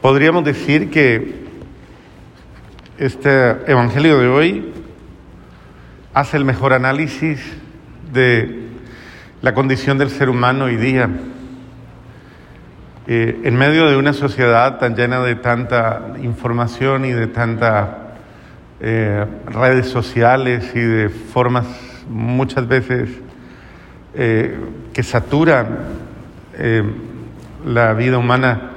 Podríamos decir que este Evangelio de hoy hace el mejor análisis de la condición del ser humano hoy día. Eh, en medio de una sociedad tan llena de tanta información y de tantas eh, redes sociales y de formas muchas veces eh, que saturan la vida humana,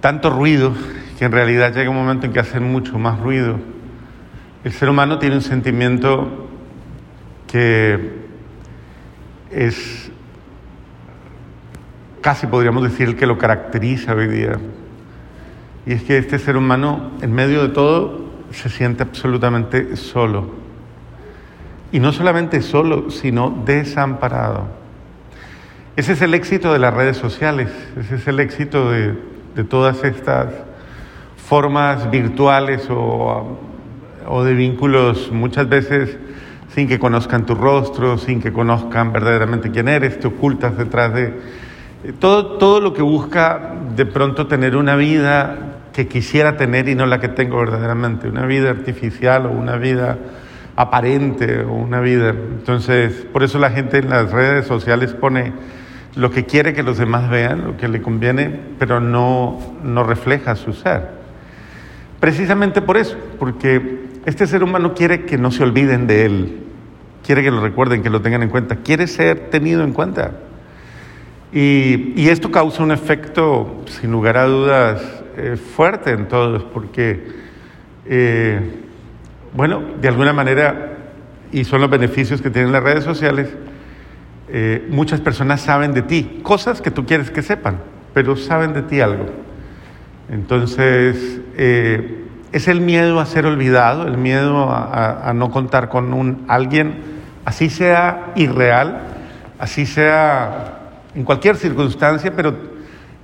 tanto ruido que en realidad llega un momento en que hacen mucho más ruido. El ser humano tiene un sentimiento que es casi podríamos decir el que lo caracteriza hoy día. Y es que este ser humano, en medio de todo, se siente absolutamente solo. Y no solamente solo, sino desamparado. Ese es el éxito de las redes sociales, ese es el éxito de, de todas estas formas virtuales o, o de vínculos muchas veces sin que conozcan tu rostro, sin que conozcan verdaderamente quién eres, te ocultas detrás de todo, todo lo que busca de pronto tener una vida que quisiera tener y no la que tengo verdaderamente, una vida artificial o una vida aparente o una vida. Entonces, por eso la gente en las redes sociales pone lo que quiere que los demás vean, lo que le conviene, pero no, no refleja su ser. Precisamente por eso, porque este ser humano quiere que no se olviden de él, quiere que lo recuerden, que lo tengan en cuenta, quiere ser tenido en cuenta. Y, esto causa un efecto, sin lugar a dudas, eh, fuerte en todos, porque, eh, bueno, de alguna manera, y son los beneficios que tienen las redes sociales, eh, muchas personas saben de ti, cosas que tú quieres que sepan, pero saben de ti algo. Entonces, es el miedo a ser olvidado, el miedo a, no contar con un, alguien, así sea irreal, así sea en cualquier circunstancia, pero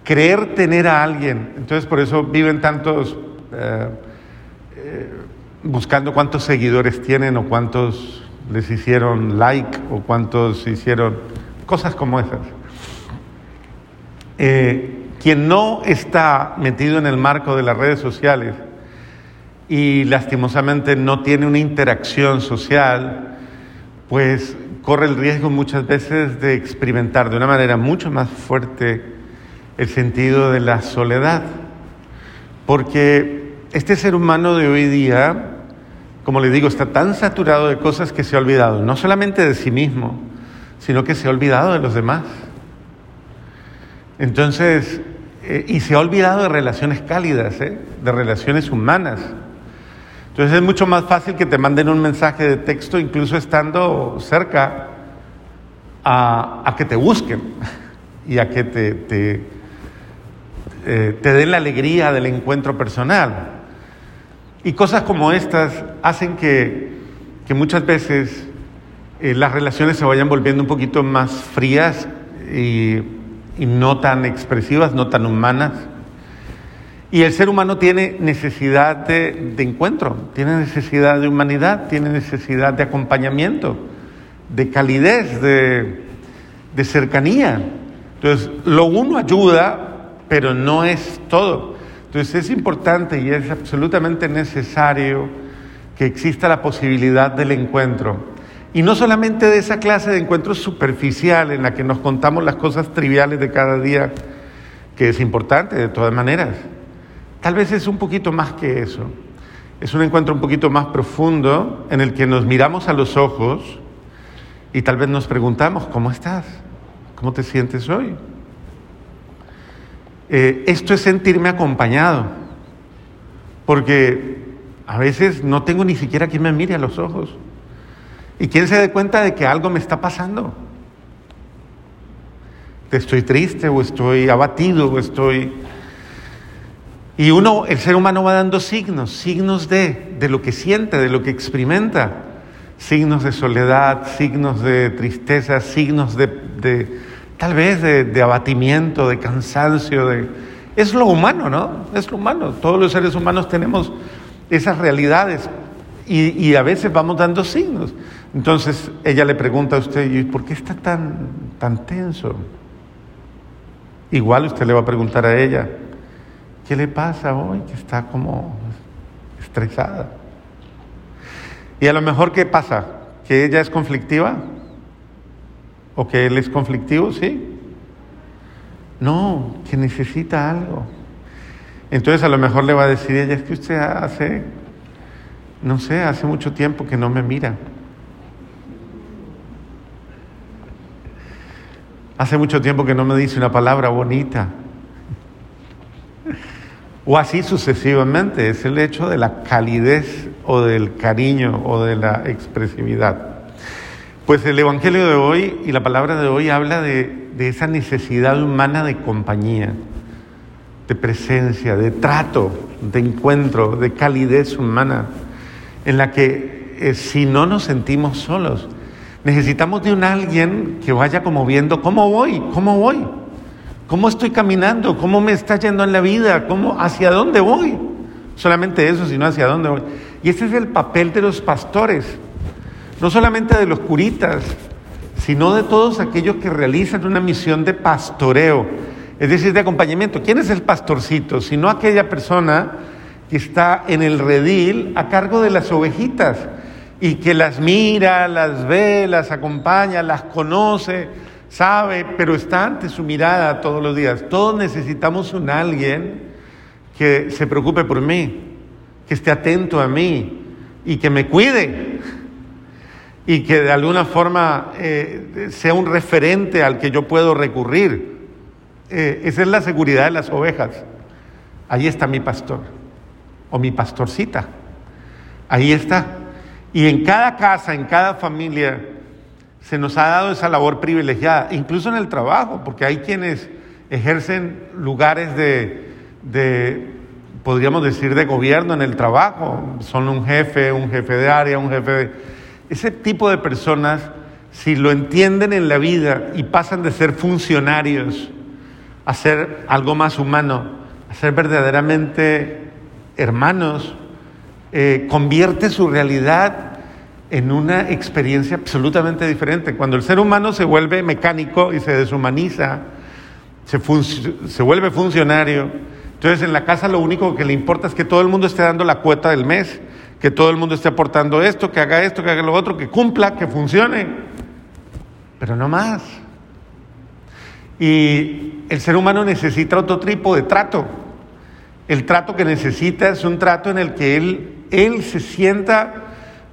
creer tener a alguien. Entonces por eso viven tantos eh, eh, buscando cuántos seguidores tienen o cuántos les hicieron like o cuántos hicieron cosas como esas. Eh, quien no está metido en el marco de las redes sociales y lastimosamente no tiene una interacción social, pues corre el riesgo muchas veces de experimentar de una manera mucho más fuerte el sentido de la soledad. Porque este ser humano de hoy día, como le digo, está tan saturado de cosas que se ha olvidado, no solamente de sí mismo, sino que se ha olvidado de los demás. Entonces, eh, y se ha olvidado de relaciones cálidas, ¿eh? de relaciones humanas. Entonces es mucho más fácil que te manden un mensaje de texto incluso estando cerca a, que te busquen y a que te, te, eh, den la alegría del encuentro personal. Y cosas como estas hacen que, muchas veces eh, las relaciones se vayan volviendo un poquito más frías y no tan expresivas, no tan humanas. Y el ser humano tiene necesidad de, encuentro, tiene necesidad de humanidad, tiene necesidad de acompañamiento, de calidez, de, de cercanía. Entonces, lo uno ayuda, pero no es todo. Entonces, es importante y es absolutamente necesario que exista la posibilidad del encuentro. Y no solamente de esa clase de encuentro superficial en la que nos contamos las cosas triviales de cada día, que es importante de todas maneras, Tal vez es un poquito más que eso. Es un encuentro un poquito más profundo en el que nos miramos a los ojos y tal vez nos preguntamos, ¿cómo estás? ¿Cómo te sientes hoy? Eh, esto es sentirme acompañado, porque a veces no tengo ni siquiera quien me mire a los ojos. Y quien se dé cuenta de que algo me está pasando. Estoy triste o estoy abatido o estoy. Y uno, el ser humano va dando signos, signos de, de lo que siente, de lo que experimenta, signos de soledad, signos de tristeza, signos de tal vez de, abatimiento, de cansancio, de... Es lo humano, ¿no? Es lo humano. Todos los seres humanos tenemos esas realidades y, a veces vamos dando signos. Entonces ella le pregunta a usted, ¿y por qué está tan, tan tenso? Igual usted le va a preguntar a ella, ¿Qué le pasa hoy? Que está como estresada. Y a lo mejor, ¿qué pasa? ¿Que ella es conflictiva? ¿O que él es conflictivo? Sí. No, que necesita algo. Entonces a lo mejor le va a decir ella, es que usted hace, no sé, hace mucho tiempo que no me mira. Hace mucho tiempo que no me dice una palabra bonita. O así sucesivamente, es el hecho de la calidez o del cariño o de la expresividad. Pues el Evangelio de hoy y la palabra de hoy habla de, esa necesidad humana de compañía, de presencia, de trato, de encuentro, de calidez humana, en la que eh, si no nos sentimos solos, necesitamos de un alguien que vaya como viendo cómo voy, cómo voy, cómo estoy caminando, cómo me está yendo en la vida, cómo, hacia dónde voy. Solamente eso, sino hacia dónde voy. Y ese es el papel de los pastores no solamente de los curitas, sino de todos aquellos que realizan una misión de pastoreo, es decir, de acompañamiento. ¿Quién es el pastorcito? Sino aquella persona que está en el redil a cargo de las ovejitas y que las mira, las ve, las acompaña, las conoce, sabe, pero está ante su mirada todos los días. Todos necesitamos un alguien que se preocupe por mí, que esté atento a mí y que me cuide y que de alguna forma eh, sea un referente al que yo puedo recurrir. Eh, esa es la seguridad de las ovejas. Ahí está mi pastor o mi pastorcita. Ahí está. Y en cada casa, en cada familia, se nos ha dado esa labor privilegiada, incluso en el trabajo, porque hay quienes ejercen lugares de, de podríamos decir, de gobierno en el trabajo. Son un jefe, un jefe de área, un jefe de ese tipo de personas, si lo entienden en la vida y pasan de ser funcionarios a ser algo más humano, a ser verdaderamente hermanos, eh, convierte su realidad en una experiencia absolutamente diferente. Cuando el ser humano se vuelve mecánico y se deshumaniza, se, se vuelve funcionario, entonces en la casa lo único que le importa es que todo el mundo esté dando la cuota del mes que todo el mundo esté aportando esto, que haga esto, que haga lo otro, que cumpla, que funcione, pero no más. Y el ser humano necesita otro tipo de trato. El trato que necesita es un trato en el que él, él se sienta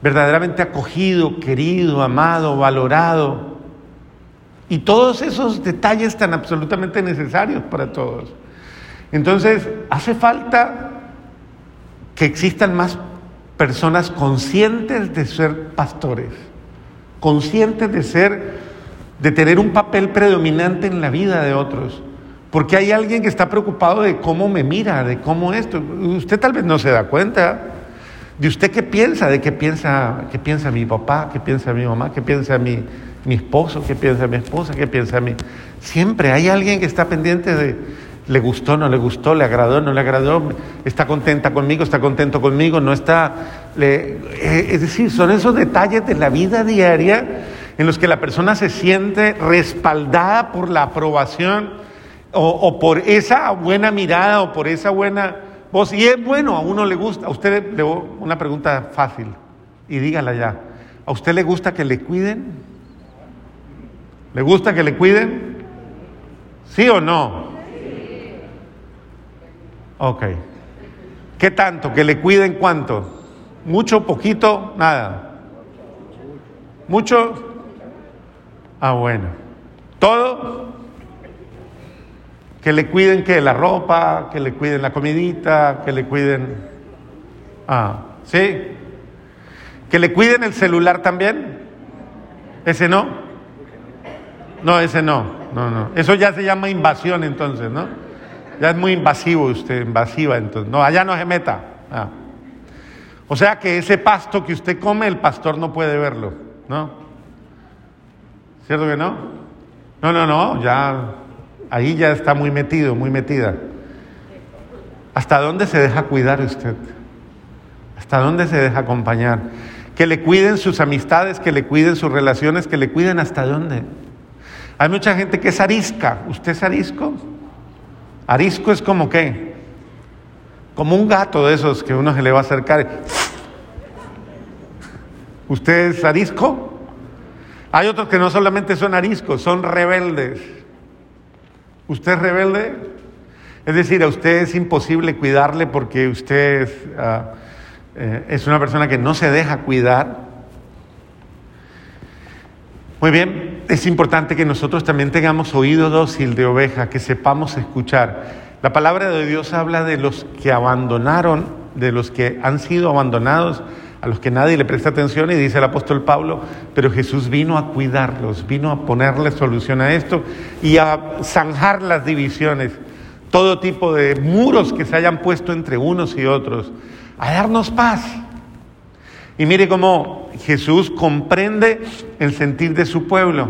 verdaderamente acogido, querido, amado, valorado. Y todos esos detalles tan absolutamente necesarios para todos. Entonces, hace falta que existan más personas conscientes de ser pastores, conscientes de ser, de tener un papel predominante en la vida de otros. Porque hay alguien que está preocupado de cómo me mira, de cómo esto. Usted tal vez no se da cuenta. ¿De usted qué piensa? ¿De qué piensa, qué piensa mi papá? ¿Qué piensa mi mamá? ¿Qué piensa mi, mi esposo? ¿Qué piensa mi esposa? ¿Qué piensa mi...? Siempre hay alguien que está pendiente de, le gustó, no le gustó, le agradó, no le agradó, está contenta conmigo, está contento conmigo, no está... Eh, es decir, son esos detalles de la vida diaria en los que la persona se siente respaldada por la aprobación o, por esa buena mirada o por esa buena voz. Y es bueno, a uno le gusta. A usted le una pregunta fácil y dígala ya. ¿A usted le gusta que le cuiden? ¿Le gusta que le cuiden? ¿Sí o no? Ok. ¿Qué tanto? ¿Que le cuiden cuánto? ¿Mucho, poquito, nada? ¿Mucho? Ah, bueno. ¿Todo? Que le cuiden que la ropa, que le cuiden la comidita, que le cuiden... Ah, ¿sí? ¿Que le cuiden el celular también? ¿Ese no? No, ese no, no, no. Eso ya se llama invasión entonces, ¿no? Ya es muy invasivo usted, invasiva, entonces. No, allá no se meta. Ah. O sea que ese pasto que usted come, el pastor no puede verlo, ¿no? ¿Cierto que no? No, no, no, ya ahí ya está muy metido, muy metida. ¿Hasta dónde se deja cuidar usted? ¿Hasta dónde se deja acompañar? Que le cuiden sus amistades, que le cuiden sus relaciones, que le cuiden hasta dónde. Hay mucha gente que es arisca. ¿Usted es arisco? Arisco es como qué? como un gato de esos que uno se le va a acercar. ¿Usted es arisco? Hay otros que no solamente son ariscos, son rebeldes. ¿Usted es rebelde? Es decir, a usted es imposible cuidarle porque usted es, ah, eh, es una persona que no se deja cuidar. Muy bien, es importante que nosotros también tengamos oído dócil de oveja, que sepamos escuchar. La palabra de Dios habla de los que abandonaron, de los que han sido abandonados, a los que nadie le presta atención y dice el apóstol Pablo, pero Jesús vino a cuidarlos, vino a ponerle solución a esto y a zanjar las divisiones, todo tipo de muros que se hayan puesto entre unos y otros, a darnos paz. Y mire cómo Jesús comprende el sentir de su pueblo,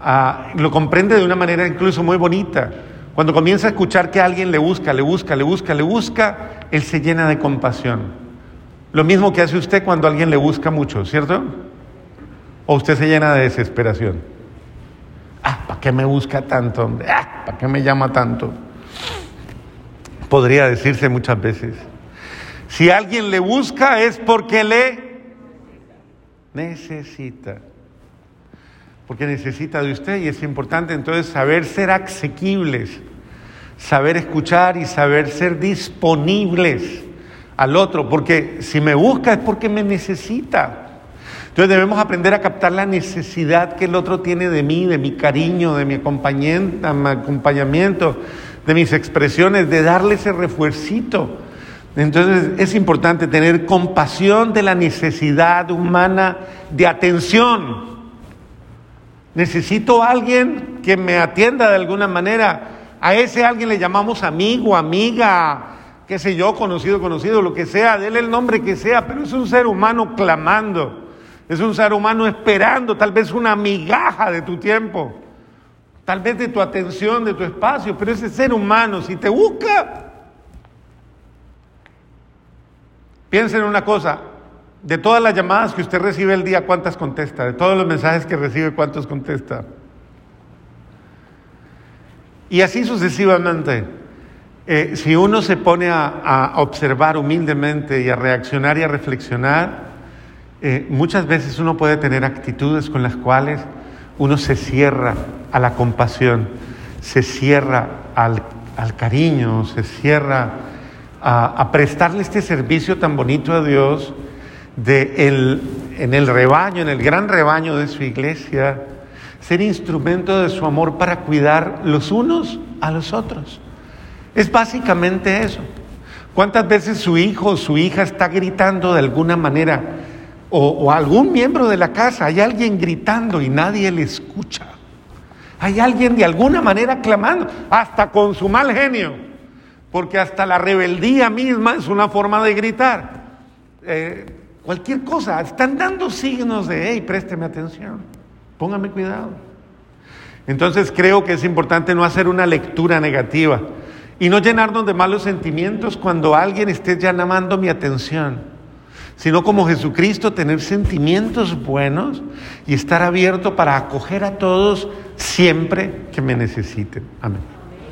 ah, lo comprende de una manera incluso muy bonita. Cuando comienza a escuchar que alguien le busca, le busca, le busca, le busca, Él se llena de compasión. Lo mismo que hace usted cuando alguien le busca mucho, ¿cierto? O usted se llena de desesperación. Ah, ¿para qué me busca tanto? Ah, ¿para qué me llama tanto? Podría decirse muchas veces. Si alguien le busca es porque le necesita. Porque necesita de usted y es importante entonces saber ser asequibles, saber escuchar y saber ser disponibles al otro. Porque si me busca es porque me necesita. Entonces debemos aprender a captar la necesidad que el otro tiene de mí, de mi cariño, de mi acompañamiento, de mis expresiones, de darle ese refuercito. Entonces es importante tener compasión de la necesidad humana de atención. Necesito a alguien que me atienda de alguna manera. A ese alguien le llamamos amigo, amiga, qué sé yo, conocido, conocido, lo que sea, déle el nombre que sea, pero es un ser humano clamando, es un ser humano esperando tal vez una migaja de tu tiempo, tal vez de tu atención, de tu espacio, pero ese ser humano, si te busca, piensa en una cosa, de todas las llamadas que usted recibe el día, ¿cuántas contesta? De todos los mensajes que recibe, ¿cuántos contesta? Y así sucesivamente. Eh, si uno se pone a, observar humildemente y a reaccionar y a reflexionar, eh, muchas veces uno puede tener actitudes con las cuales uno se cierra a la compasión, se cierra al, cariño, se cierra a, prestarle este servicio tan bonito a Dios de el, en el rebaño, en el gran rebaño de su iglesia, ser instrumento de su amor para cuidar los unos a los otros. Es básicamente eso. ¿Cuántas veces su hijo o su hija está gritando de alguna manera? O, algún miembro de la casa, hay alguien gritando y nadie le escucha. Hay alguien de alguna manera clamando, hasta con su mal genio, porque hasta la rebeldía misma es una forma de gritar. Eh, Cualquier cosa, están dando signos de, hey, présteme atención, póngame cuidado. Entonces creo que es importante no hacer una lectura negativa y no llenarnos de malos sentimientos cuando alguien esté llamando mi atención, sino como Jesucristo tener sentimientos buenos y estar abierto para acoger a todos siempre que me necesiten. Amén.